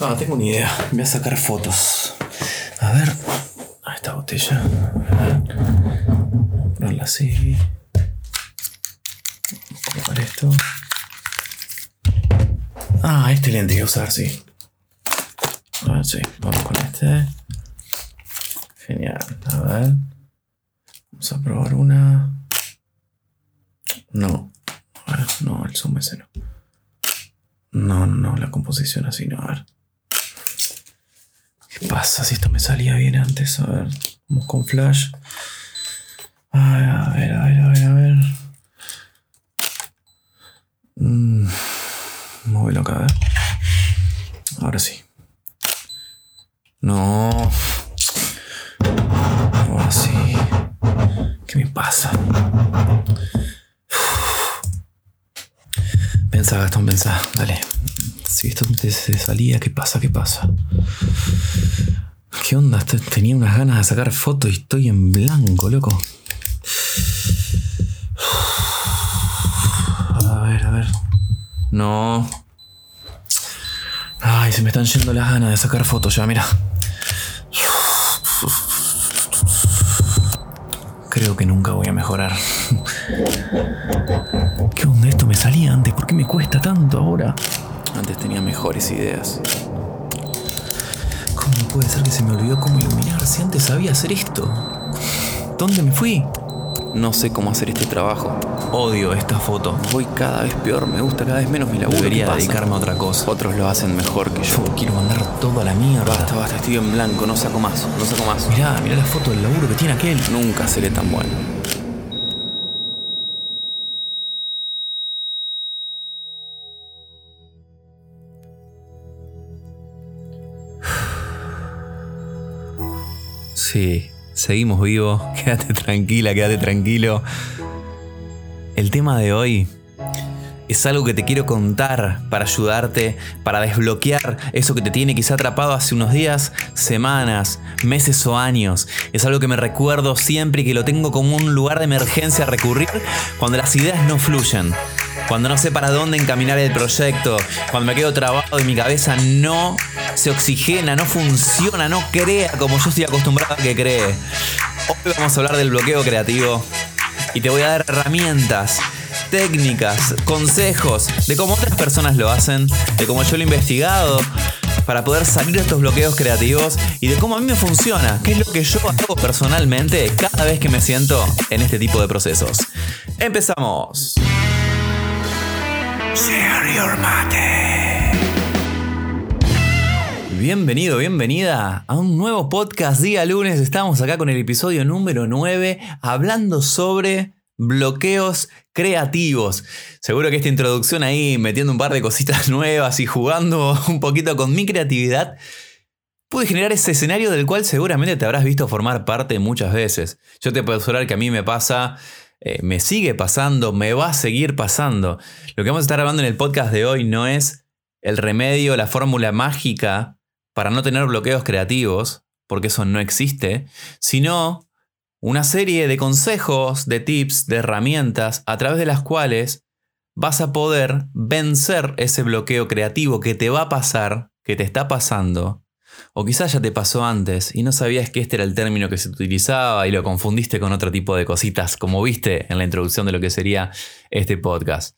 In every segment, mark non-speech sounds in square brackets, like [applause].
Ah, tengo una idea. Voy a sacar fotos. A ver. A esta botella. Ponerla así. Colocar esto. Ah, este lente a usar, sí. A ver, sí. Vamos con este. Genial. A ver. Vamos a probar una. No. A ver, no, el zoom ese no. No, no, la composición así no. A ver. ¿Qué pasa si esto me salía bien antes? A ver. Vamos con flash. A ver, a ver, a ver, a ver. Mm, muy loca, a ver. Ahora sí. No. Ahora sí. ¿Qué me pasa? Pensa, Gastón, pensa. Dale. Si esto te salía, ¿qué pasa? ¿Qué pasa? ¿Qué onda? Te- Tenía unas ganas de sacar fotos y estoy en blanco, loco. A ver, a ver. No. Ay, se me están yendo las ganas de sacar fotos ya, mira. Creo que nunca voy a mejorar. ¿Qué onda? Esto me salía antes. ¿Por qué me cuesta tanto ahora? Antes tenía mejores ideas. ¿Cómo puede ser que se me olvidó cómo iluminar si antes sabía hacer esto? ¿Dónde me fui? No sé cómo hacer este trabajo. Odio esta foto. Voy cada vez peor, me gusta cada vez menos mi laburo. Debería dedicarme a otra cosa. Otros lo hacen mejor que yo. Yo quiero mandar todo a la mierda. Basta, basta, estoy en blanco, no saco más, no saco más. Mirá, mirá la foto del laburo que tiene aquel. Nunca seré tan bueno. Sí, seguimos vivos. [laughs] Quédate tranquila, quédate tranquilo. El tema de hoy es algo que te quiero contar para ayudarte, para desbloquear eso que te tiene quizá atrapado hace unos días, semanas, meses o años. Es algo que me recuerdo siempre y que lo tengo como un lugar de emergencia a recurrir cuando las ideas no fluyen. Cuando no sé para dónde encaminar el proyecto, cuando me quedo trabado y mi cabeza no se oxigena, no funciona, no crea como yo estoy acostumbrado a que cree. Hoy vamos a hablar del bloqueo creativo y te voy a dar herramientas, técnicas, consejos de cómo otras personas lo hacen, de cómo yo lo he investigado para poder salir de estos bloqueos creativos y de cómo a mí me funciona, qué es lo que yo hago personalmente cada vez que me siento en este tipo de procesos. Empezamos. Share your mate. Bienvenido, bienvenida a un nuevo podcast día lunes. Estamos acá con el episodio número 9 hablando sobre bloqueos creativos. Seguro que esta introducción ahí metiendo un par de cositas [laughs] nuevas y jugando un poquito con mi creatividad pude generar ese escenario del cual seguramente te habrás visto formar parte muchas veces. Yo te puedo asegurar que a mí me pasa, eh, me sigue pasando, me va a seguir pasando. Lo que vamos a estar hablando en el podcast de hoy no es el remedio, la fórmula mágica para no tener bloqueos creativos, porque eso no existe, sino una serie de consejos, de tips, de herramientas a través de las cuales vas a poder vencer ese bloqueo creativo que te va a pasar, que te está pasando, o quizás ya te pasó antes y no sabías que este era el término que se utilizaba y lo confundiste con otro tipo de cositas, como viste en la introducción de lo que sería este podcast.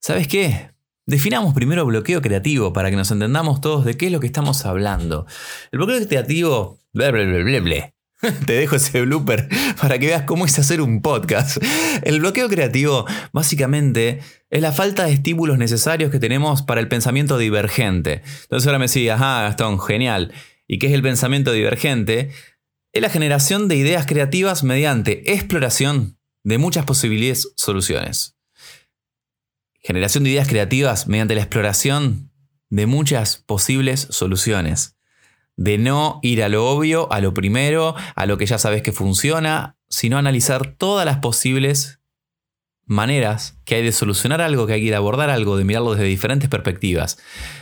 ¿Sabes qué? Definamos primero bloqueo creativo para que nos entendamos todos de qué es lo que estamos hablando. El bloqueo creativo... Ble, ble, ble, ble. [laughs] Te dejo ese blooper para que veas cómo es hacer un podcast. El bloqueo creativo básicamente es la falta de estímulos necesarios que tenemos para el pensamiento divergente. Entonces ahora me decís, ajá, Gastón, genial. ¿Y qué es el pensamiento divergente? Es la generación de ideas creativas mediante exploración de muchas posibles soluciones. Generación de ideas creativas mediante la exploración de muchas posibles soluciones. De no ir a lo obvio, a lo primero, a lo que ya sabes que funciona, sino analizar todas las posibles maneras que hay de solucionar algo, que hay de abordar algo, de mirarlo desde diferentes perspectivas.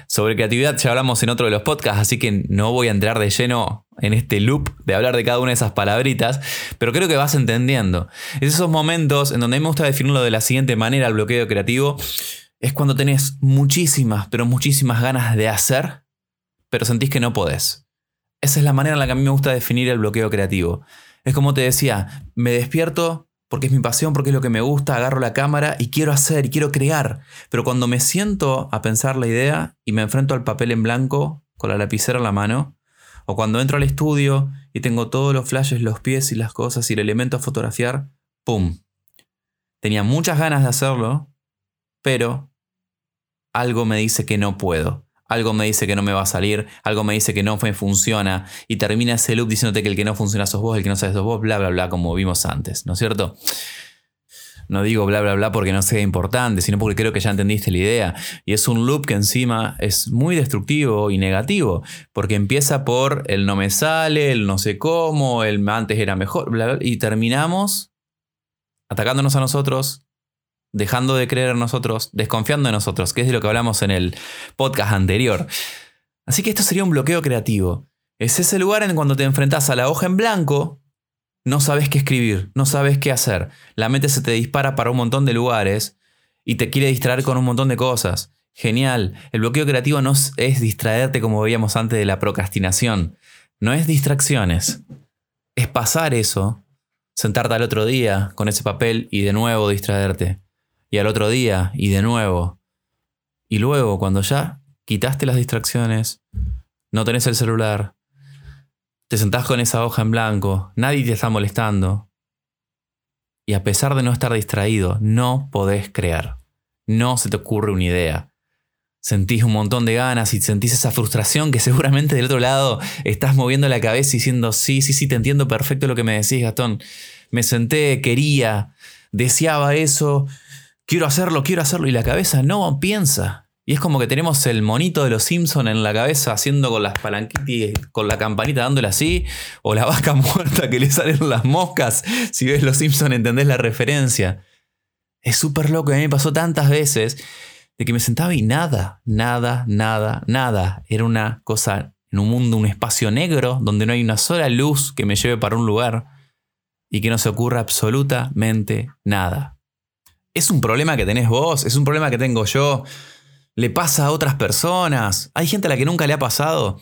Sobre creatividad ya hablamos en otro de los podcasts, así que no voy a entrar de lleno en este loop de hablar de cada una de esas palabritas, pero creo que vas entendiendo. Es esos momentos en donde a mí me gusta definirlo de la siguiente manera, el bloqueo creativo, es cuando tenés muchísimas, pero muchísimas ganas de hacer, pero sentís que no podés. Esa es la manera en la que a mí me gusta definir el bloqueo creativo. Es como te decía, me despierto porque es mi pasión, porque es lo que me gusta, agarro la cámara y quiero hacer y quiero crear. Pero cuando me siento a pensar la idea y me enfrento al papel en blanco con la lapicera en la mano, o cuando entro al estudio y tengo todos los flashes, los pies y las cosas y el elemento a fotografiar, ¡pum! Tenía muchas ganas de hacerlo, pero algo me dice que no puedo. Algo me dice que no me va a salir, algo me dice que no me funciona, y termina ese loop diciéndote que el que no funciona sos vos, el que no sabes sos vos, bla, bla, bla, como vimos antes, ¿no es cierto? No digo bla, bla, bla porque no sea importante, sino porque creo que ya entendiste la idea. Y es un loop que encima es muy destructivo y negativo, porque empieza por el no me sale, el no sé cómo, el antes era mejor, bla, bla, y terminamos atacándonos a nosotros, dejando de creer en nosotros, desconfiando en nosotros, que es de lo que hablamos en el podcast anterior. Así que esto sería un bloqueo creativo. Es ese lugar en cuando te enfrentas a la hoja en blanco, no sabes qué escribir, no sabes qué hacer. La mente se te dispara para un montón de lugares y te quiere distraer con un montón de cosas. Genial. El bloqueo creativo no es distraerte como veíamos antes de la procrastinación. No es distracciones. Es pasar eso, sentarte al otro día con ese papel y de nuevo distraerte y al otro día y de nuevo. Y luego, cuando ya quitaste las distracciones, no tenés el celular, te sentás con esa hoja en blanco, nadie te está molestando. Y a pesar de no estar distraído, no podés crear. No se te ocurre una idea. Sentís un montón de ganas y sentís esa frustración que seguramente del otro lado estás moviendo la cabeza y diciendo, sí, sí, sí, te entiendo perfecto lo que me decís, Gastón. Me senté, quería, deseaba eso, quiero hacerlo, quiero hacerlo, y la cabeza no piensa. Y es como que tenemos el monito de los Simpsons en la cabeza haciendo con las palanquitas, con la campanita dándole así, o la [laughs] vaca muerta que le salen las moscas. Si ves los Simpsons entendés la referencia. Es súper loco, a mí me pasó tantas veces de que me sentaba y nada, nada, nada, nada. Era una cosa en un mundo, un espacio negro, donde no hay una sola luz que me lleve para un lugar y que no se ocurra absolutamente nada. Es un problema que tenés vos, es un problema que tengo yo. Le pasa a otras personas. Hay gente a la que nunca le ha pasado.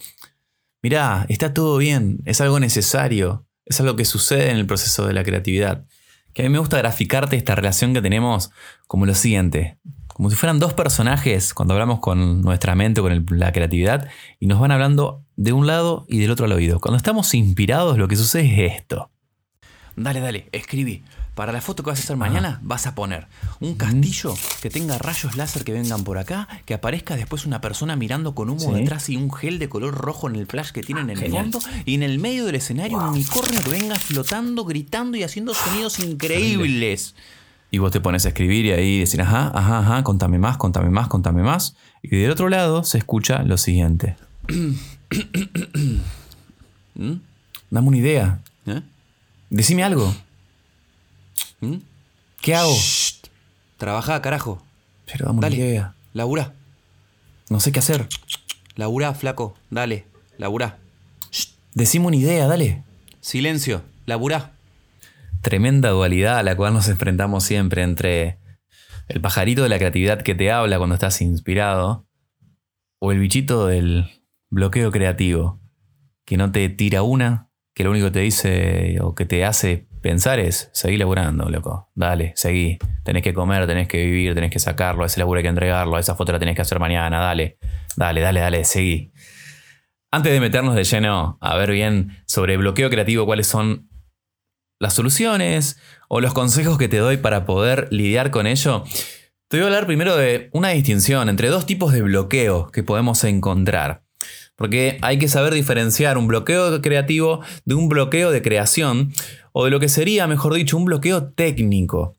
Mirá, está todo bien, es algo necesario, es algo que sucede en el proceso de la creatividad. Que a mí me gusta graficarte esta relación que tenemos como lo siguiente. Como si fueran dos personajes cuando hablamos con nuestra mente, con la creatividad, y nos van hablando de un lado y del otro al oído. Cuando estamos inspirados, lo que sucede es esto. Dale, dale, escribí. Para la foto que vas a hacer mañana, vas a poner un castillo que tenga rayos láser que vengan por acá, que aparezca después una persona mirando con humo detrás y un gel de color rojo en el flash que tienen en el fondo, y en el medio del escenario un unicornio que venga flotando, gritando y haciendo sonidos increíbles. Y vos te pones a escribir y ahí decir, ajá, ajá, ajá, contame más, contame más, contame más. Y del otro lado se escucha lo siguiente. [coughs] ¿Mm? Dame una idea. ¿Eh? Decime algo. ¿Mm? ¿Qué hago? Trabaja, carajo. Pero dame una idea. Labura. No sé qué hacer. Labura, flaco. Dale. Labura. Decime una idea, dale. Silencio. Labura. Tremenda dualidad a la cual nos enfrentamos siempre entre el pajarito de la creatividad que te habla cuando estás inspirado o el bichito del bloqueo creativo que no te tira una, que lo único que te dice o que te hace pensar es, seguí laburando, loco. Dale, seguí. Tenés que comer, tenés que vivir, tenés que sacarlo, ese laburo hay que entregarlo, esa foto la tenés que hacer mañana, dale. Dale, dale, dale, seguí. Antes de meternos de lleno a ver bien sobre bloqueo creativo, cuáles son las soluciones o los consejos que te doy para poder lidiar con ello, te voy a hablar primero de una distinción entre dos tipos de bloqueo que podemos encontrar. Porque hay que saber diferenciar un bloqueo creativo de un bloqueo de creación o de lo que sería, mejor dicho, un bloqueo técnico.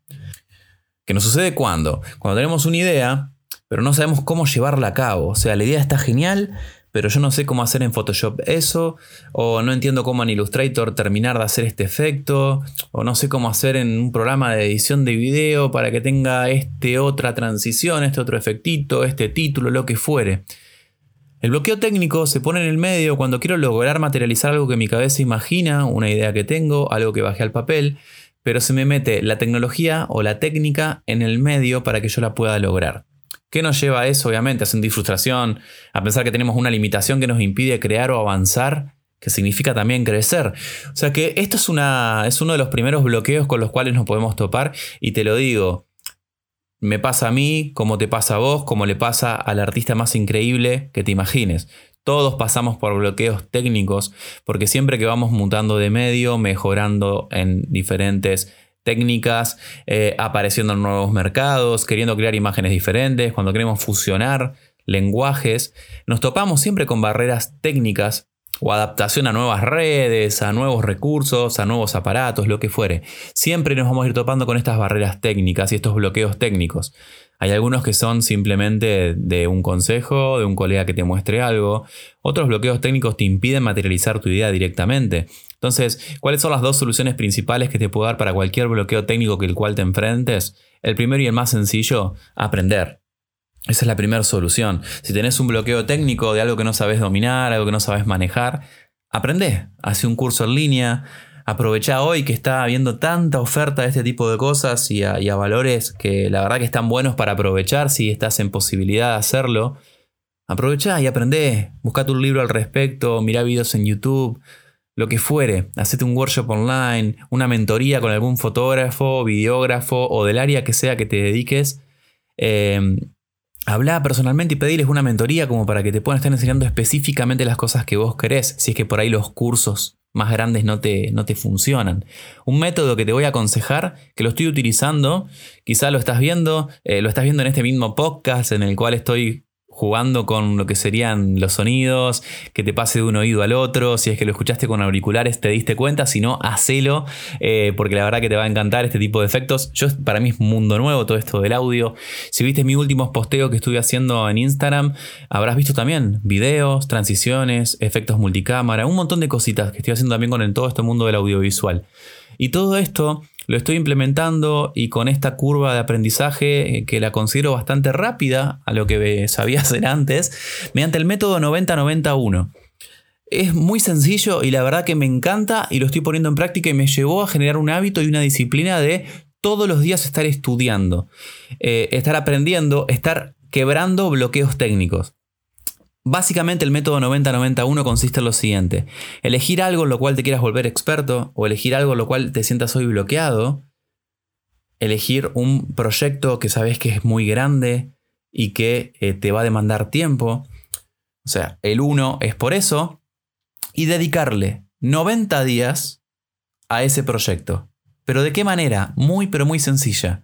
¿Que nos sucede cuando? Cuando tenemos una idea, pero no sabemos cómo llevarla a cabo. O sea, la idea está genial, pero yo no sé cómo hacer en Photoshop eso, o no entiendo cómo en Illustrator terminar de hacer este efecto, o no sé cómo hacer en un programa de edición de video para que tenga este otra transición, este otro efectito, este título, lo que fuere. El bloqueo técnico se pone en el medio cuando quiero lograr materializar algo que mi cabeza imagina, una idea que tengo, algo que bajé al papel, pero se me mete la tecnología o la técnica en el medio para que yo la pueda lograr. ¿Qué nos lleva a eso? Obviamente, a sentir frustración, a pensar que tenemos una limitación que nos impide crear o avanzar, que significa también crecer. O sea que esto es, una, es uno de los primeros bloqueos con los cuales nos podemos topar y te lo digo, me pasa a mí, como te pasa a vos, como le pasa al artista más increíble que te imagines. Todos pasamos por bloqueos técnicos porque siempre que vamos mutando de medio, mejorando en diferentes técnicas, eh, apareciendo en nuevos mercados, queriendo crear imágenes diferentes, cuando queremos fusionar lenguajes, nos topamos siempre con barreras técnicas o adaptación a nuevas redes, a nuevos recursos, a nuevos aparatos, lo que fuere. Siempre nos vamos a ir topando con estas barreras técnicas y estos bloqueos técnicos. Hay algunos que son simplemente de un consejo, de un colega que te muestre algo. Otros bloqueos técnicos te impiden materializar tu idea directamente. Entonces, ¿cuáles son las dos soluciones principales que te puedo dar para cualquier bloqueo técnico que el cual te enfrentes? El primero y el más sencillo, aprender. Esa es la primera solución. Si tenés un bloqueo técnico de algo que no sabes dominar, algo que no sabes manejar, aprende. Hace un curso en línea. Aprovecha hoy que está habiendo tanta oferta de este tipo de cosas y a, valores que la verdad que están buenos para aprovechar si estás en posibilidad de hacerlo. Aprovecha y aprende. Buscate un libro al respecto, mira videos en YouTube, lo que fuere. Hacete un workshop online, una mentoría con algún fotógrafo, videógrafo o del área que sea que te dediques. Eh, Habla personalmente y pedirles una mentoría como para que te puedan estar enseñando específicamente las cosas que vos querés, si es que por ahí los cursos más grandes no te, no te funcionan. Un método que te voy a aconsejar, que lo estoy utilizando, quizá lo estás viendo, eh, lo estás viendo en este mismo podcast en el cual estoy jugando con lo que serían los sonidos, que te pase de un oído al otro, si es que lo escuchaste con auriculares te diste cuenta, si no, hacelo, eh, porque la verdad que te va a encantar este tipo de efectos. Yo, para mí es un mundo nuevo todo esto del audio. Si viste mis últimos posteos que estuve haciendo en Instagram, habrás visto también videos, transiciones, efectos multicámara, un montón de cositas que estoy haciendo también con todo este mundo del audiovisual. Y todo esto lo estoy implementando y con esta curva de aprendizaje eh, que la considero bastante rápida a lo que sabía [laughs] hacer antes, mediante el método 90-91. Es muy sencillo y la verdad que me encanta y lo estoy poniendo en práctica y me llevó a generar un hábito y una disciplina de todos los días estar estudiando, eh, estar aprendiendo, estar quebrando bloqueos técnicos. Básicamente el método 90-91 consiste en lo siguiente. Elegir algo en lo cual te quieras volver experto o elegir algo en lo cual te sientas hoy bloqueado. Elegir un proyecto que sabes que es muy grande y que eh, te va a demandar tiempo. O sea, el 1 es por eso. Y dedicarle 90 días a ese proyecto. ¿Pero de qué manera? Muy pero muy sencilla.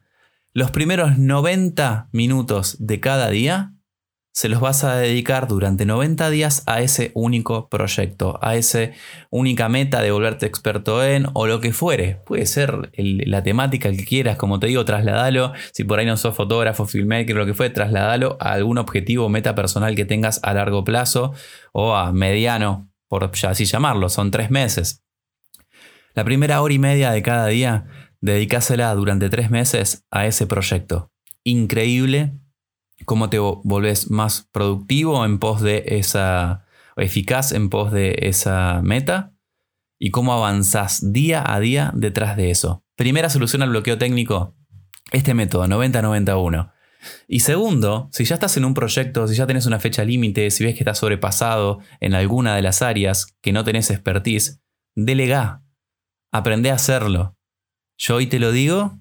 Los primeros 90 minutos de cada día se los vas a dedicar durante 90 días a ese único proyecto, a esa única meta de volverte experto en o lo que fuere. Puede ser la temática que quieras, como te digo, trasladalo. Si por ahí no sos fotógrafo, filmmaker, lo que fue, trasladalo a algún objetivo o meta personal que tengas a largo plazo o a mediano, por así llamarlo, son tres meses. La primera hora y media de cada día, dedicásela durante tres meses a ese proyecto. Increíble cómo te volvés más productivo en pos de esa, eficaz en pos de esa meta y cómo avanzás día a día detrás de eso. Primera solución al bloqueo técnico, este método 90-91. Y segundo, si ya estás en un proyecto, si ya tenés una fecha límite, si ves que estás sobrepasado en alguna de las áreas que no tenés expertise, delegá. Aprende a hacerlo. Yo hoy te lo digo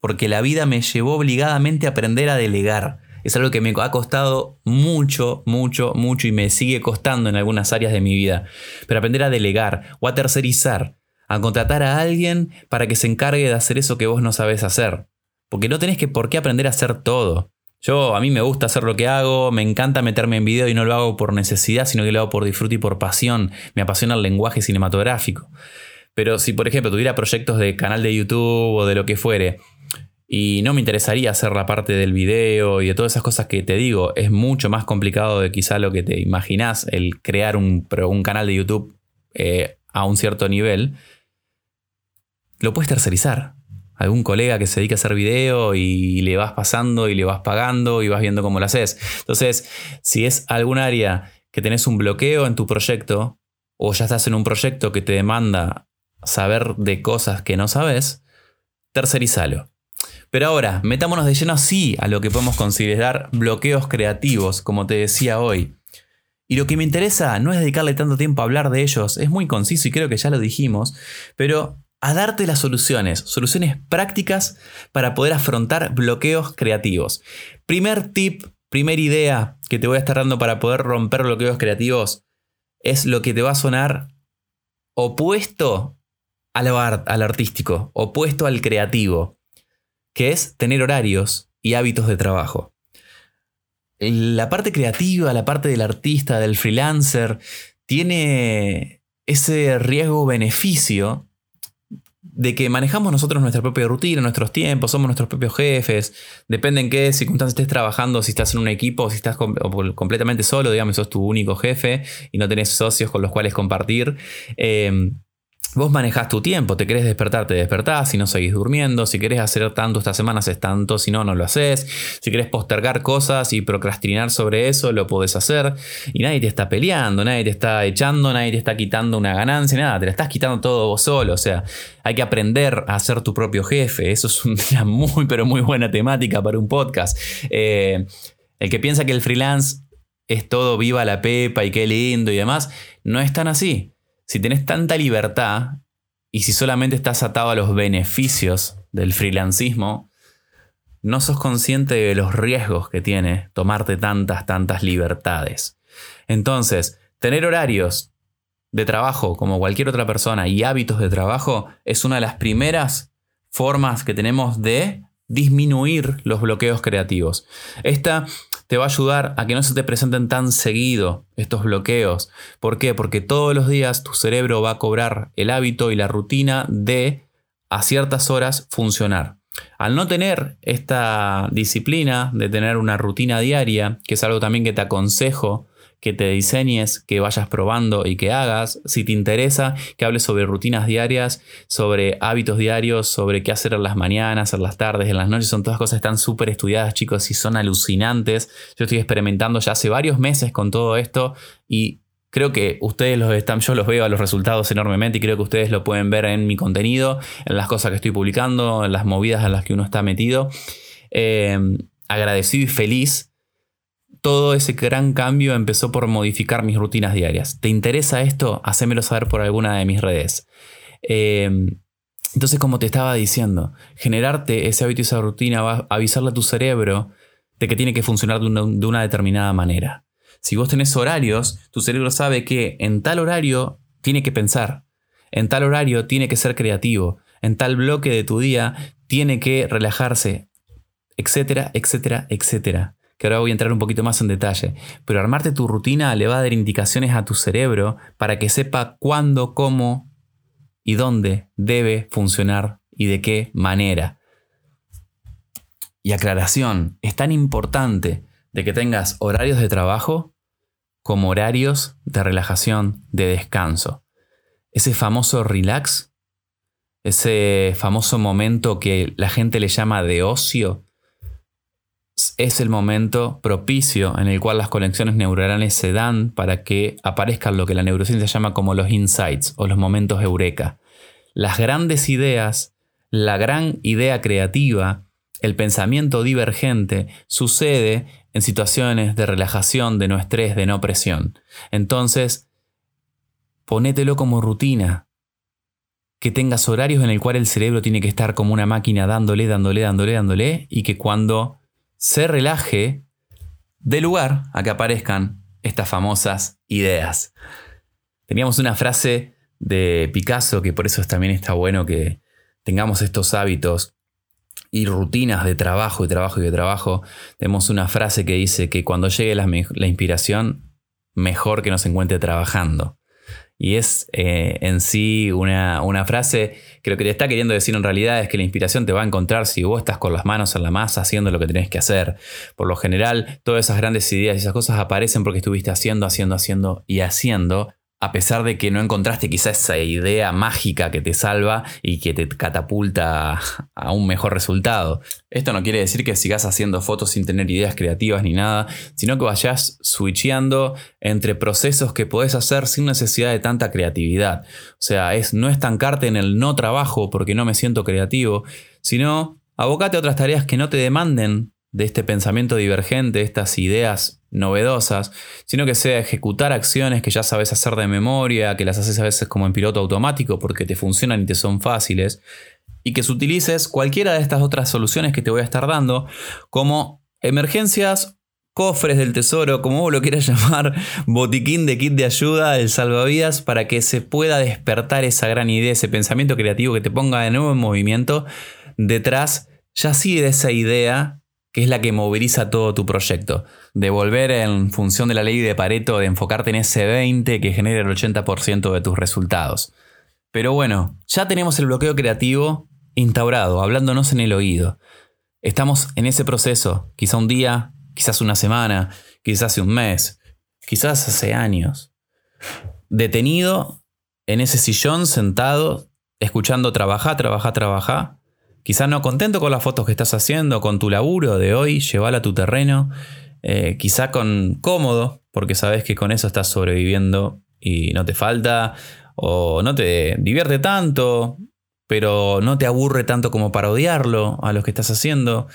porque la vida me llevó obligadamente a aprender a delegar es algo que me ha costado mucho, mucho, mucho y me sigue costando en algunas áreas de mi vida. Pero aprender a delegar o a tercerizar, a contratar a alguien para que se encargue de hacer eso que vos no sabes hacer. Porque no tenés que por qué aprender a hacer todo. Yo, a mí me gusta hacer lo que hago, me encanta meterme en video y no lo hago por necesidad, sino que lo hago por disfrute y por pasión. Me apasiona el lenguaje cinematográfico. Pero si, por ejemplo, tuviera proyectos de canal de YouTube o de lo que fuere, y no me interesaría hacer la parte del video y de todas esas cosas que te digo. Es mucho más complicado de quizá lo que te imaginas el crear un, un canal de YouTube eh, a un cierto nivel. Lo puedes tercerizar. Algún colega que se dedica a hacer video y le vas pasando y le vas pagando y vas viendo cómo lo haces. Entonces, si es algún área que tenés un bloqueo en tu proyecto o ya estás en un proyecto que te demanda saber de cosas que no sabes, tercerizalo Pero ahora, metámonos de lleno así a lo que podemos considerar bloqueos creativos, como te decía hoy. Y lo que me interesa no es dedicarle tanto tiempo a hablar de ellos, es muy conciso y creo que ya lo dijimos, pero a darte las soluciones, soluciones prácticas para poder afrontar bloqueos creativos. Primer tip, primera idea que te voy a estar dando para poder romper bloqueos creativos es lo que te va a sonar opuesto al, al artístico, opuesto al creativo que es tener horarios y hábitos de trabajo. La parte creativa, la parte del artista, del freelancer, tiene ese riesgo-beneficio de que manejamos nosotros nuestra propia rutina, nuestros tiempos, somos nuestros propios jefes, depende en qué circunstancias estés trabajando, si estás en un equipo, si estás completamente solo, digamos, sos tu único jefe y no tenés socios con los cuales compartir. Eh, Vos manejás tu tiempo, te querés despertar, te despertás, si no seguís durmiendo, si querés hacer tanto esta semana, haces tanto, si no, no lo haces, si querés postergar cosas y procrastinar sobre eso, lo podés hacer, y nadie te está peleando, nadie te está echando, nadie te está quitando una ganancia, nada, te la estás quitando todo vos solo, o sea, hay que aprender a ser tu propio jefe, eso es una [laughs] muy, pero muy buena temática para un podcast. Eh, el que piensa que el freelance es todo viva la pepa y qué lindo y demás, no es tan así si tenés tanta libertad y si solamente estás atado a los beneficios del freelancismo, no sos consciente de los riesgos que tiene tomarte tantas, tantas libertades. Entonces, tener horarios de trabajo como cualquier otra persona y hábitos de trabajo es una de las primeras formas que tenemos de disminuir los bloqueos creativos. Esta te va a ayudar a que no se te presenten tan seguido estos bloqueos. ¿Por qué? Porque todos los días tu cerebro va a cobrar el hábito y la rutina de a ciertas horas funcionar. Al no tener esta disciplina de tener una rutina diaria, que es algo también que te aconsejo que te diseñes, que vayas probando y que hagas. Si te interesa, que hables sobre rutinas diarias, sobre hábitos diarios, sobre qué hacer en las mañanas, en las tardes, en las noches. Son todas cosas que están súper estudiadas, chicos, y son alucinantes. Yo estoy experimentando ya hace varios meses con todo esto y Creo que ustedes los están, yo los veo a los resultados enormemente y creo que ustedes lo pueden ver en mi contenido, en las cosas que estoy publicando, en las movidas en las que uno está metido. Eh, agradecido y feliz todo ese gran cambio empezó por modificar mis rutinas diarias. ¿Te interesa esto? Hacémelo saber por alguna de mis redes. Em, entonces, como te estaba diciendo, generarte ese hábito y esa rutina va a avisarle a tu cerebro de que tiene que funcionar de una, de una determinada manera. Si vos tenés horarios, tu cerebro sabe que en tal horario tiene que pensar, en tal horario tiene que ser creativo, en tal bloque de tu día tiene que relajarse, etcétera, etcétera, etcétera que ahora voy a entrar un poquito más en detalle, pero armarte tu rutina le va a dar indicaciones a tu cerebro para que sepa cuándo, cómo y dónde debe funcionar y de qué manera. Y aclaración, es tan importante de que tengas horarios de trabajo como horarios de relajación, de descanso. Ese famoso relax, ese famoso momento que la gente le llama de ocio, es el momento propicio en el cual las conexiones neuronales se dan para que aparezcan lo que la neurociencia llama como los insights o los momentos eureka. Las grandes ideas, la gran idea creativa, el pensamiento divergente sucede en situaciones de relajación, de no estrés, de no presión. Entonces, ponételo como rutina. Que tengas horarios en el cual el cerebro tiene que estar como una máquina dándole, dándole, dándole, dándole, y que cuando se relaje de lugar a que aparezcan estas famosas ideas. Teníamos una frase de Picasso que por eso también está bueno que tengamos estos hábitos y rutinas de trabajo y trabajo y de trabajo. Tenemos una frase que dice que cuando llegue la, la inspiración, mejor que nos encuentre trabajando. Y es eh, en sí una, frase que lo que te está queriendo decir en realidad es que la inspiración te va a encontrar si vos estás con las manos en la masa haciendo lo que tenés que hacer. Por lo general, todas esas grandes ideas y esas cosas aparecen porque estuviste haciendo, haciendo, haciendo y haciendo a pesar de que no encontraste quizá esa idea mágica que te salva y que te catapulta a un mejor resultado. Esto no quiere decir que sigas haciendo fotos sin tener ideas creativas ni nada, sino que vayas switcheando entre procesos que podés hacer sin necesidad de tanta creatividad. O sea, es no estancarte en el no trabajo porque no me siento creativo, sino abocate a otras tareas que no te demanden de este pensamiento divergente, de estas ideas novedosas, sino que sea ejecutar acciones que ya sabes hacer de memoria, que las haces a veces como en piloto automático porque te funcionan y te son fáciles, y que utilices cualquiera de estas otras soluciones que te voy a estar dando como emergencias, cofres del tesoro, como vos lo quieras [laughs] llamar, botiquín de kit de ayuda, el salvavidas, para que se pueda despertar esa gran idea, ese pensamiento creativo que te ponga de nuevo en movimiento detrás, ya sí de esa idea que es la que moviliza todo tu proyecto. De volver en función de la ley de Pareto, de enfocarte en ese 20 que genera el 80% de tus resultados. Pero bueno, ya tenemos el bloqueo creativo instaurado, hablándonos en el oído. Estamos en ese proceso, quizá un día, quizás una semana, quizás hace un mes, quizás hace años. Detenido en ese sillón, sentado, escuchando trabajar, trabajar, trabajar. Quizás no contento con las fotos que estás haciendo, con tu laburo de hoy, llevarla a tu terreno. Eh, quizá con cómodo, porque sabes que con eso estás sobreviviendo y no te falta, o no te divierte tanto, pero no te aburre tanto como para odiarlo a lo que estás haciendo,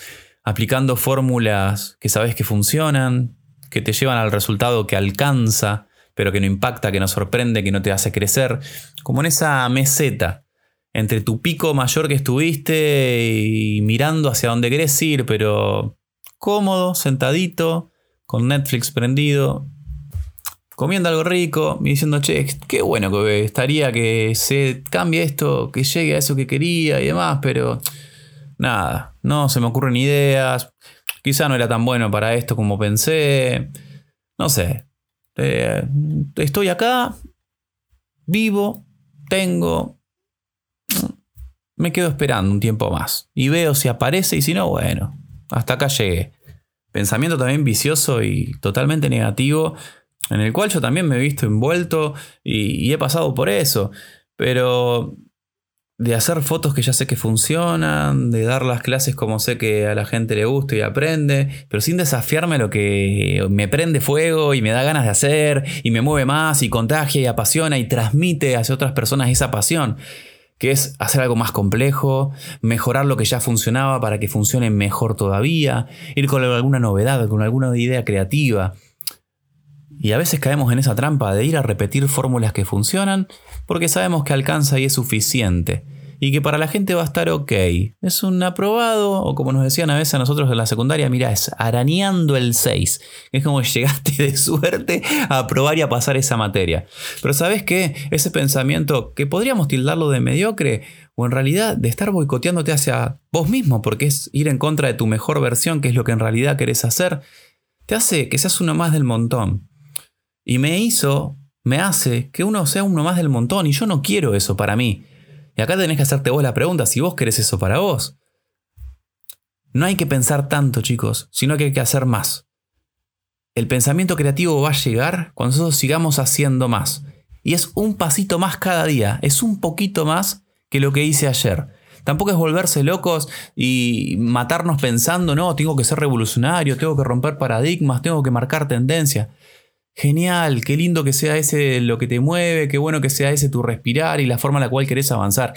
aplicando fórmulas que sabes que funcionan, que te llevan al resultado que alcanza, pero que no impacta, que no sorprende, que no te hace crecer, como en esa meseta entre tu pico mayor que estuviste y mirando hacia donde querés ir, pero cómodo, sentadito, con Netflix prendido, comiendo algo rico y diciendo, che, qué bueno que estaría que se cambie esto, que llegue a eso que quería y demás, pero nada, no se me ocurren ideas, quizá no era tan bueno para esto como pensé, no sé, eh, estoy acá, vivo, tengo, me quedo esperando un tiempo más y veo si aparece y si no, bueno, hasta acá llegué. Pensamiento también vicioso y totalmente negativo en el cual yo también me he visto envuelto y, he pasado por eso. Pero de hacer fotos que ya sé que funcionan, de dar las clases como sé que a la gente le gusta y aprende, pero sin desafiarme lo que me prende fuego y me da ganas de hacer y me mueve más y contagia y apasiona y transmite hacia otras personas esa pasión, que es hacer algo más complejo, mejorar lo que ya funcionaba para que funcione mejor todavía, ir con alguna novedad, con alguna idea creativa. Y a veces caemos en esa trampa de ir a repetir fórmulas que funcionan porque sabemos que alcanza y es suficiente. Y que para la gente va a estar ok. Es un aprobado, o como nos decían a veces a nosotros en la secundaria, mira, es arañando el 6. Es como [laughs] llegaste de suerte a aprobar y a pasar esa materia. Pero ¿sabes qué? Ese pensamiento que podríamos tildarlo de mediocre, o en realidad de estar boicoteándote hacia vos mismo, porque es ir en contra de tu mejor versión, que es lo que en realidad querés hacer, te hace que seas uno más del montón. Y me hizo, me hace que uno sea uno más del montón y yo no quiero eso para mí. Y acá tenés que hacerte vos la pregunta si vos querés eso para vos. No hay que pensar tanto, chicos, sino que hay que hacer más. El pensamiento creativo va a llegar cuando nosotros sigamos haciendo más. Y es un pasito más cada día, es un poquito más que lo que hice ayer. Tampoco es volverse locos y matarnos pensando, no, tengo que ser revolucionario, tengo que romper paradigmas, tengo que marcar tendencia. Genial, qué lindo que sea ese lo que te mueve, qué bueno que sea ese tu respirar y la forma en la cual querés avanzar.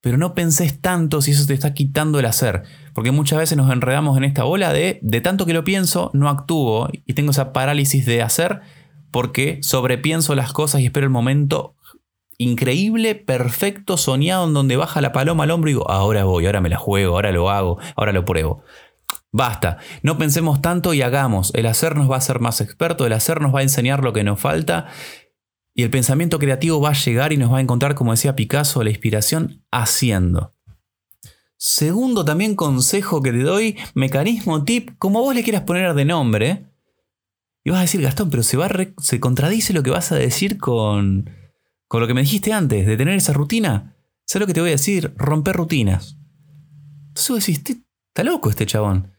Pero no pensés tanto si eso te está quitando el hacer, porque muchas veces nos enredamos en esta bola de de tanto que lo pienso, no actúo y tengo esa parálisis de hacer porque sobrepienso las cosas y espero el momento increíble, perfecto, soñado en donde baja la paloma al hombro y digo, ahora voy, ahora me la juego, ahora lo hago, ahora lo pruebo. Basta, no pensemos tanto y hagamos. El hacer nos va a hacer más experto, el hacer nos va a enseñar lo que nos falta y el pensamiento creativo va a llegar y nos va a encontrar, como decía Picasso, la inspiración haciendo. Segundo también consejo que te doy, mecanismo, tip, como vos le quieras poner de nombre. Y vas a decir, Gastón, pero se, va se contradice lo que vas a decir con, con lo que me dijiste antes, de tener esa rutina. ¿Sabes lo que te voy a decir? Romper rutinas. Entonces vos decís, está loco este chabón.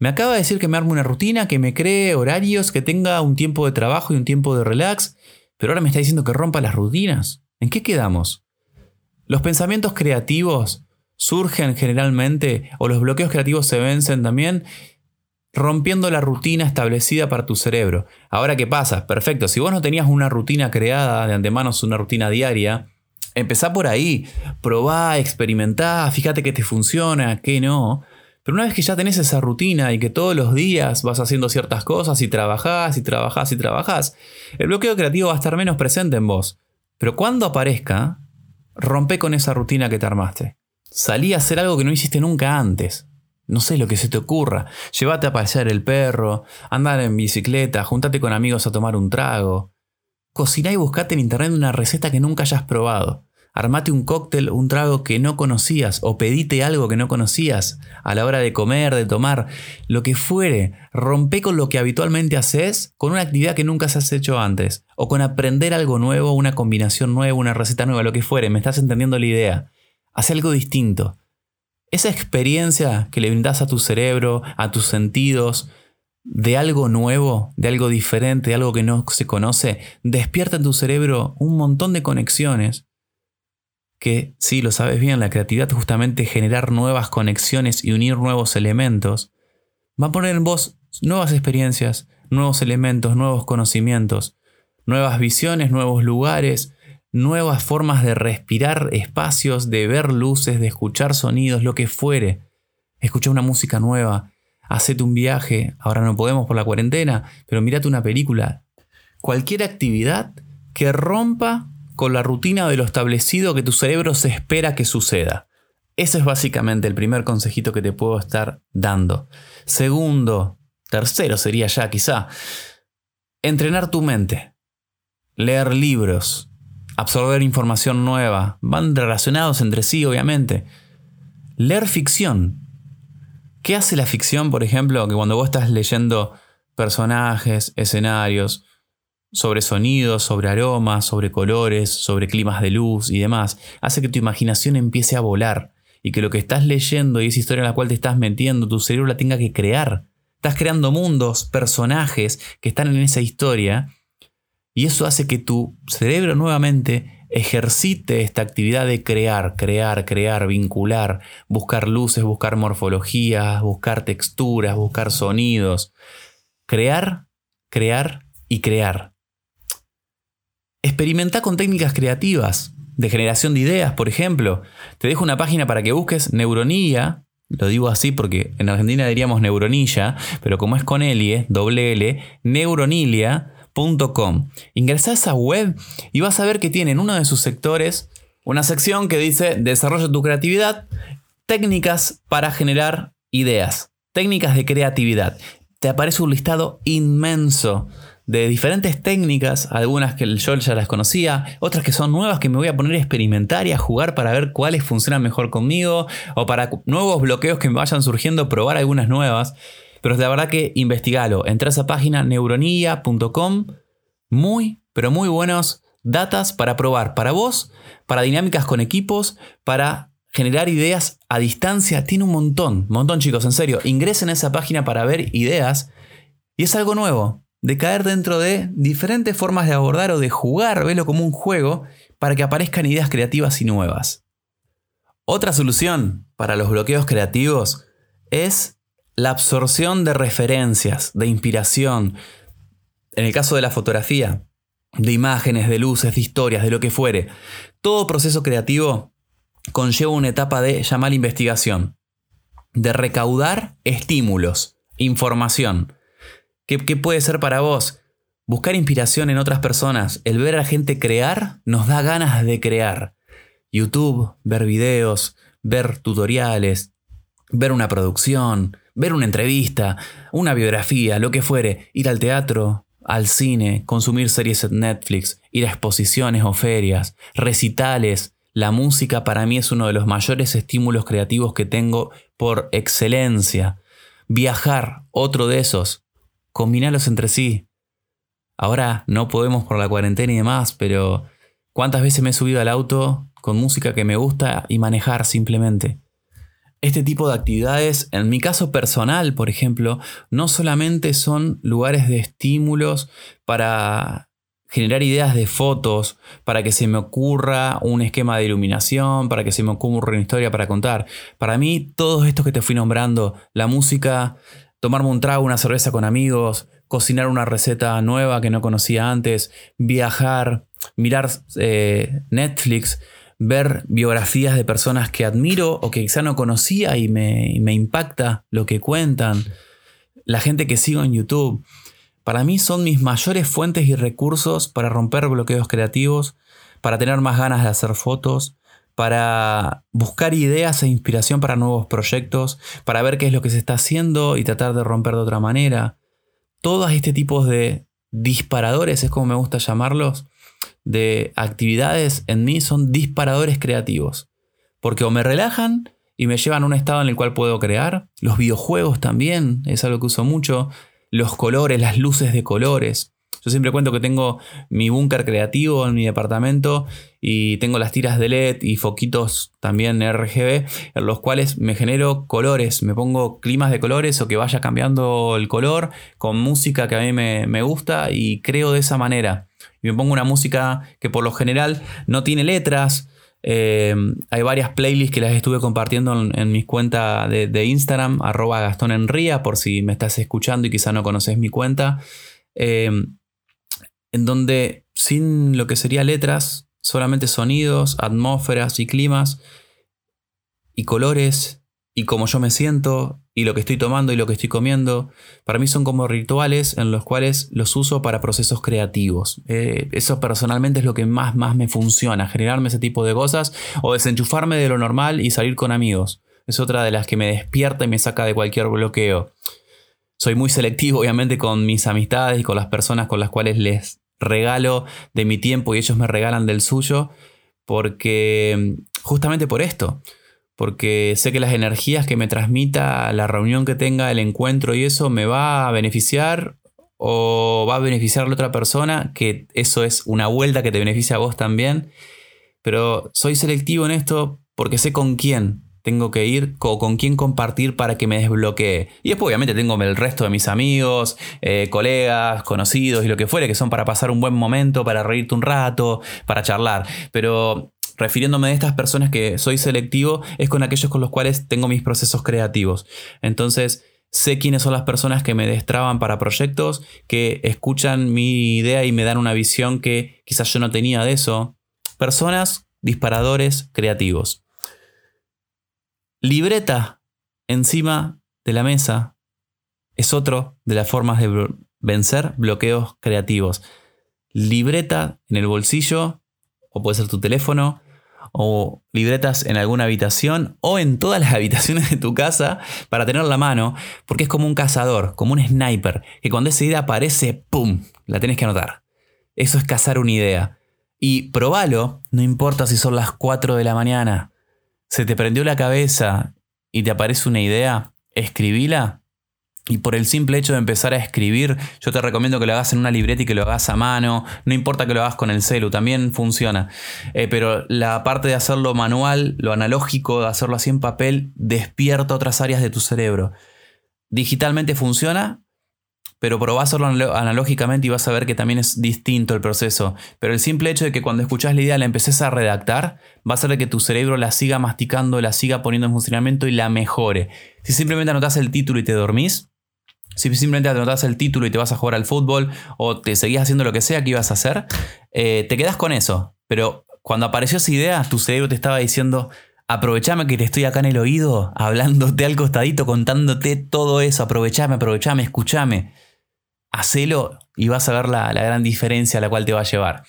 Me acaba de decir que me arme una rutina, que me cree horarios, que tenga un tiempo de trabajo y un tiempo de relax, pero ahora me está diciendo que rompa las rutinas. ¿En qué quedamos? Los pensamientos creativos surgen generalmente, o los bloqueos creativos se vencen también, rompiendo la rutina establecida para tu cerebro. Ahora, ¿qué pasa? Perfecto, si vos no tenías una rutina creada de antemano, una rutina diaria, Empezá por ahí, probá, experimentá, fíjate que te funciona, que no. Pero una vez que ya tenés esa rutina y que todos los días vas haciendo ciertas cosas y trabajás y trabajás y trabajás, el bloqueo creativo va a estar menos presente en vos. Pero cuando aparezca, rompe con esa rutina que te armaste. Salí a hacer algo que no hiciste nunca antes. No sé lo que se te ocurra. Llévate a pasear el perro, andar en bicicleta, juntate con amigos a tomar un trago. Cociná y buscate en internet una receta que nunca hayas probado. Armate un cóctel, un trago que no conocías o pedite algo que no conocías a la hora de comer, de tomar, lo que fuere. Rompe con lo que habitualmente haces con una actividad que nunca has hecho antes o con aprender algo nuevo, una combinación nueva, una receta nueva, lo que fuere. Me estás entendiendo la idea. Haz algo distinto. Esa experiencia que le brindas a tu cerebro, a tus sentidos, de algo nuevo, de algo diferente, de algo que no se conoce, despierta en tu cerebro un montón de conexiones que, si lo sabes bien, la creatividad justamente generar nuevas conexiones y unir nuevos elementos, va a poner en vos nuevas experiencias, nuevos elementos, nuevos conocimientos, nuevas visiones, nuevos lugares, nuevas formas de respirar espacios, de ver luces, de escuchar sonidos, lo que fuere. Escucha una música nueva, hacete un viaje, ahora no podemos por la cuarentena, pero mirate una película. Cualquier actividad que rompa con la rutina de lo establecido que tu cerebro se espera que suceda. Ese es básicamente el primer consejito que te puedo estar dando. Segundo, tercero sería ya quizá, entrenar tu mente. Leer libros, absorber información nueva, van relacionados entre sí obviamente. Leer ficción. ¿Qué hace la ficción, por ejemplo, que cuando vos estás leyendo personajes, escenarios, sobre sonidos, sobre aromas, sobre colores, sobre climas de luz y demás, hace que tu imaginación empiece a volar y que lo que estás leyendo y esa historia en la cual te estás metiendo, tu cerebro la tenga que crear. Estás creando mundos, personajes que están en esa historia y eso hace que tu cerebro nuevamente ejercite esta actividad de crear, crear, crear, vincular, buscar luces, buscar morfologías, buscar texturas, buscar sonidos. Crear, crear y crear. Experimenta con técnicas creativas, de generación de ideas, por ejemplo. Te dejo una página para que busques Neuronilla. Lo digo así porque en Argentina diríamos Neuronilla, pero como es con L, doble L, neuronilia.com. Ingresa a esa web y vas a ver que tiene en uno de sus sectores una sección que dice Desarrolla tu creatividad, técnicas para generar ideas, técnicas de creatividad. Te aparece un listado inmenso de diferentes técnicas, algunas que yo ya las conocía, otras que son nuevas que me voy a poner a experimentar y a jugar para ver cuáles funcionan mejor conmigo, o para nuevos bloqueos que me vayan surgiendo, probar algunas nuevas. Pero la verdad que investigalo, entra a esa página neuronilla.com, muy, pero muy buenos datas para probar, para vos, para dinámicas con equipos, para generar ideas a distancia, tiene un montón, montón chicos, en serio, ingresen a esa página para ver ideas y es algo nuevo, de caer dentro de diferentes formas de abordar o de jugar, velo como un juego, para que aparezcan ideas creativas y nuevas. Otra solución para los bloqueos creativos es la absorción de referencias, de inspiración. En el caso de la fotografía, de imágenes, de luces, de historias, de lo que fuere. Todo proceso creativo conlleva una etapa de llamar investigación, de recaudar estímulos, información. ¿Qué, puede ser para vos? Buscar inspiración en otras personas. El ver a la gente crear nos da ganas de crear. YouTube, ver videos, ver tutoriales, ver una producción, ver una entrevista, una biografía, lo que fuere, ir al teatro, al cine, consumir series en Netflix, ir a exposiciones o ferias, recitales. La música para mí es uno de los mayores estímulos creativos que tengo por excelencia. Viajar, otro de esos combinalos entre sí. Ahora no podemos por la cuarentena y demás, pero ¿cuántas veces me he subido al auto con música que me gusta y manejar simplemente? Este tipo de actividades, en mi caso personal, por ejemplo, no solamente son lugares de estímulos para generar ideas de fotos, para que se me ocurra un esquema de iluminación, para que se me ocurra una historia para contar. Para mí, todos estos que te fui nombrando, la música, tomarme un trago, una cerveza con amigos, cocinar una receta nueva que no conocía antes, viajar, mirar eh, Netflix, ver biografías de personas que admiro o que quizá no conocía y me, me impacta lo que cuentan, la gente que sigo en YouTube. Para mí son mis mayores fuentes y recursos para romper bloqueos creativos, para tener más ganas de hacer fotos, para buscar ideas e inspiración para nuevos proyectos, para ver qué es lo que se está haciendo y tratar de romper de otra manera. Todos este tipos de disparadores, es como me gusta llamarlos, de actividades en mí son disparadores creativos. Porque o me relajan y me llevan a un estado en el cual puedo crear. Los videojuegos también, es algo que uso mucho. Los colores, las luces de colores. Yo siempre cuento que tengo mi búnker creativo en mi departamento y tengo las tiras de LED y foquitos también RGB en los cuales me genero colores, me pongo climas de colores o que vaya cambiando el color con música que a mí me, gusta y creo de esa manera. Y me pongo una música que por lo general no tiene letras. Eh, hay varias playlists que las estuve compartiendo en, mi cuenta de, Instagram, arroba Gastón Enría, por si me estás escuchando y quizá no conoces mi cuenta. Eh, en donde sin lo que sería letras, solamente sonidos, atmósferas y climas y colores y cómo yo me siento y lo que estoy tomando y lo que estoy comiendo, para mí son como rituales en los cuales los uso para procesos creativos. Eh, eso personalmente es lo que más, más me funciona, generarme ese tipo de cosas o desenchufarme de lo normal y salir con amigos. Es otra de las que me despierta y me saca de cualquier bloqueo. Soy muy selectivo, obviamente, con mis amistades y con las personas con las cuales les regalo de mi tiempo y ellos me regalan del suyo, porque justamente por esto, porque sé que las energías que me transmita la reunión que tenga, el encuentro y eso me va a beneficiar o va a beneficiar a la otra persona, que eso es una vuelta que te beneficia a vos también, pero soy selectivo en esto porque sé con quién tengo que ir con quién compartir para que me desbloquee. Y después obviamente tengo el resto de mis amigos, eh, colegas, conocidos y lo que fuere, que son para pasar un buen momento, para reírte un rato, para charlar. Pero refiriéndome a estas personas que soy selectivo, es con aquellos con los cuales tengo mis procesos creativos. Entonces, sé quiénes son las personas que me destraban para proyectos, que escuchan mi idea y me dan una visión que quizás yo no tenía de eso. Personas, disparadores creativos. Libreta encima de la mesa es otro de las formas de vencer bloqueos creativos. Libreta en el bolsillo, o puede ser tu teléfono, o libretas en alguna habitación o en todas las [laughs] habitaciones de tu casa para tener la mano, porque es como un cazador, como un sniper, que cuando esa idea aparece, ¡pum!, la tenés que anotar. Eso es cazar una idea. Y probalo, no importa si son las 4 de la mañana, se te prendió la cabeza y te aparece una idea, escribíla. Y por el simple hecho de empezar a escribir, yo te recomiendo que lo hagas en una libreta y que lo hagas a mano. No importa que lo hagas con el celu, también funciona. Eh, pero la parte de hacerlo manual, lo analógico, de hacerlo así en papel, despierta otras áreas de tu cerebro. Digitalmente funciona, pero probá hacerlo analógicamente y vas a ver que también es distinto el proceso. Pero el simple hecho de que cuando escuchás la idea la empeces a redactar, va a hacer que tu cerebro la siga masticando, la siga poniendo en funcionamiento y la mejore. Si simplemente anotás el título y te dormís, si simplemente anotás el título y te vas a jugar al fútbol o te seguís haciendo lo que sea que ibas a hacer, eh, te quedas con eso. Pero cuando apareció esa idea, tu cerebro te estaba diciendo, aprovechame que te estoy acá en el oído, hablándote al costadito, contándote todo eso, aprovechame, aprovechame, escúchame hacelo y vas a ver la, gran diferencia a la cual te va a llevar.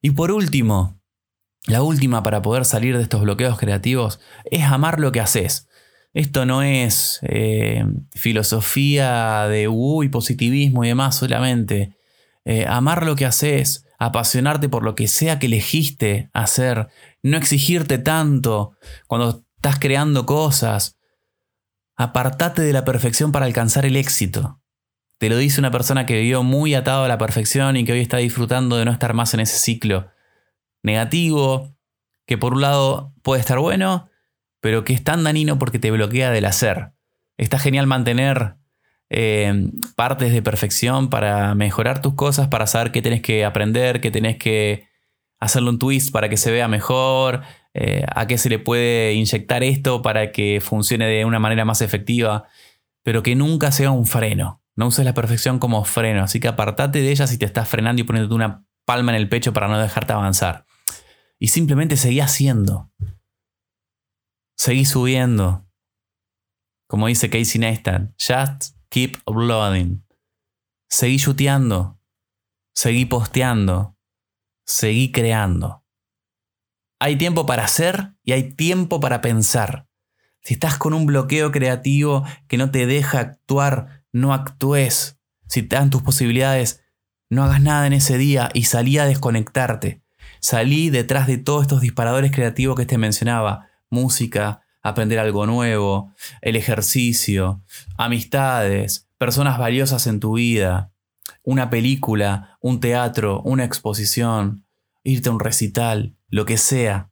Y por último, la última para poder salir de estos bloqueos creativos es amar lo que haces. Esto no es eh, filosofía de y positivismo y demás solamente. Eh, amar lo que haces, apasionarte por lo que sea que elegiste hacer, no exigirte tanto cuando estás creando cosas. Apartate de la perfección para alcanzar el éxito. Te lo dice una persona que vivió muy atado a la perfección y que hoy está disfrutando de no estar más en ese ciclo negativo, que por un lado puede estar bueno, pero que es tan danino porque te bloquea del hacer. Está genial mantener eh, partes de perfección para mejorar tus cosas, para saber qué tenés que aprender, qué tenés que hacerle un twist para que se vea mejor, eh, a qué se le puede inyectar esto para que funcione de una manera más efectiva, pero que nunca sea un freno. No uses la perfección como freno, así que apartate de ella si te estás frenando y poniéndote una palma en el pecho para no dejarte avanzar. Y simplemente seguí haciendo. Seguí subiendo. Como dice Casey Neistat, just keep uploading. Seguí chuteando. Seguí posteando. Seguí creando. Hay tiempo para hacer y hay tiempo para pensar. Si estás con un bloqueo creativo que no te deja actuar, no actúes. Si te dan tus posibilidades, no hagas nada en ese día y salí a desconectarte. Salí detrás de todos estos disparadores creativos que te mencionaba. Música, aprender algo nuevo, el ejercicio, amistades, personas valiosas en tu vida, una película, un teatro, una exposición, irte a un recital, lo que sea.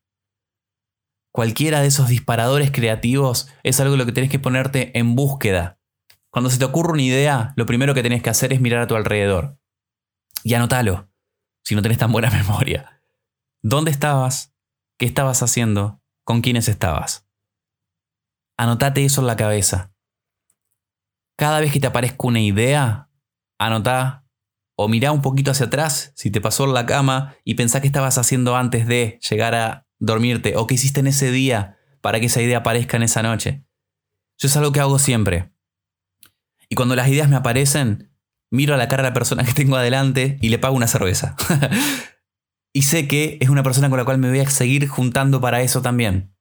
Cualquiera de esos disparadores creativos es algo lo que tienes que ponerte en búsqueda. Cuando se te ocurre una idea, lo primero que tenés que hacer es mirar a tu alrededor. Y anótalo, si no tenés tan buena [laughs] memoria. ¿Dónde estabas? ¿Qué estabas haciendo? ¿Con quiénes estabas? Anotate eso en la cabeza. Cada vez que te aparezca una idea, anotá o mirá un poquito hacia atrás si te pasó en la cama y pensá qué estabas haciendo antes de llegar a dormirte o qué hiciste en ese día para que esa idea aparezca en esa noche. Eso es algo que hago siempre. Y cuando las ideas me aparecen, miro a la cara de la persona que tengo adelante y le pago una cerveza. [laughs] y sé que es una persona con la cual me voy a seguir juntando para eso también.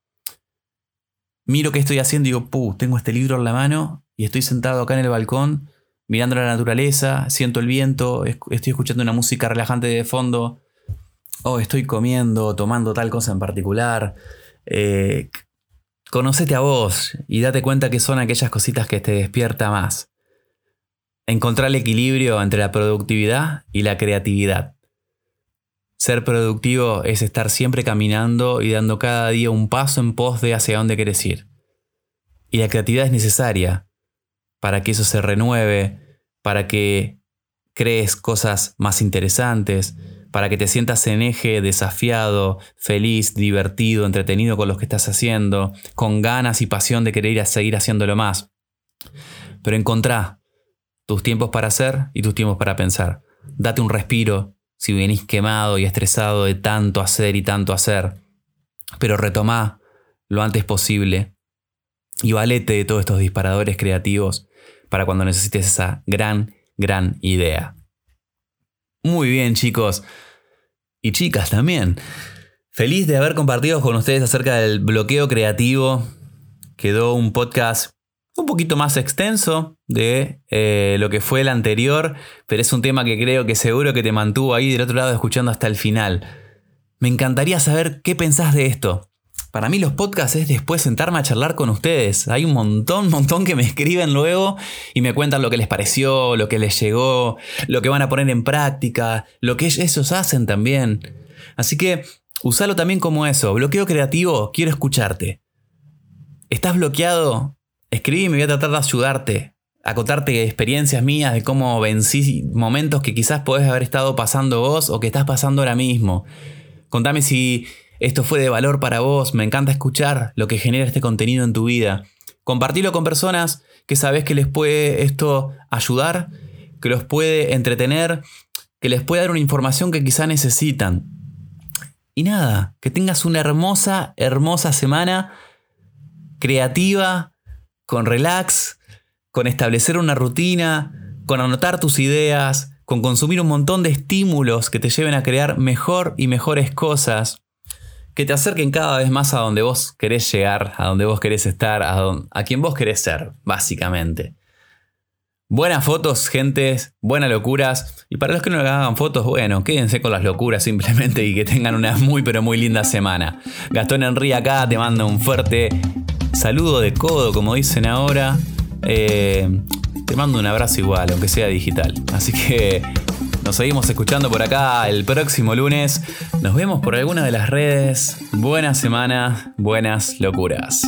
Miro qué estoy haciendo y digo, puh, tengo este libro en la mano y estoy sentado acá en el balcón mirando la naturaleza, siento el viento, estoy escuchando una música relajante de fondo, o oh, estoy comiendo, tomando tal cosa en particular. Eh, conocete a vos y date cuenta que son aquellas cositas que te despierta más. Encontrar el equilibrio entre la productividad y la creatividad. Ser productivo es estar siempre caminando y dando cada día un paso en pos de hacia dónde quieres ir. Y la creatividad es necesaria para que eso se renueve, para que crees cosas más interesantes, para que te sientas en eje, desafiado, feliz, divertido, entretenido con lo que estás haciendo, con ganas y pasión de querer ir a seguir haciéndolo más. Pero encontrá tus tiempos para hacer y tus tiempos para pensar. Date un respiro si venís quemado y estresado de tanto hacer y tanto hacer. Pero retomá lo antes posible y valete de todos estos disparadores creativos para cuando necesites esa gran, gran idea. Muy bien chicos. Y chicas también. Feliz de haber compartido con ustedes acerca del bloqueo creativo. Quedó un podcast un poquito más extenso de eh, lo que fue el anterior, pero es un tema que creo que seguro que te mantuvo ahí del otro lado escuchando hasta el final. Me encantaría saber qué pensás de esto. Para mí los podcasts es después sentarme a charlar con ustedes. Hay un montón, montón que me escriben luego y me cuentan lo que les pareció, lo que les llegó, lo que van a poner en práctica, lo que ellos hacen también. Así que usalo también como eso. Bloqueo creativo, quiero escucharte. ¿Estás bloqueado? Escribí me voy a tratar de ayudarte. A contarte experiencias mías de cómo vencí momentos que quizás podés haber estado pasando vos o que estás pasando ahora mismo. Contame si esto fue de valor para vos, me encanta escuchar lo que genera este contenido en tu vida. Compartilo con personas que sabes que les puede esto ayudar, que los puede entretener, que les puede dar una información que quizá necesitan. Y nada, que tengas una hermosa, hermosa semana creativa, con relax, con establecer una rutina, con anotar tus ideas, con consumir un montón de estímulos que te lleven a crear mejor y mejores cosas que te acerquen cada vez más a donde vos querés llegar, a donde vos querés estar, a, a quien vos querés ser, básicamente. Buenas fotos, gentes, buenas locuras. Y para los que no hagan fotos, bueno, quédense con las locuras simplemente y que tengan una muy pero muy linda semana. Gastón Henry acá te manda un fuerte saludo de codo, como dicen ahora. Eh, te mando un abrazo igual, aunque sea digital. Así que nos seguimos escuchando por acá el próximo lunes. Nos vemos por alguna de las redes. Buena semana, buenas locuras.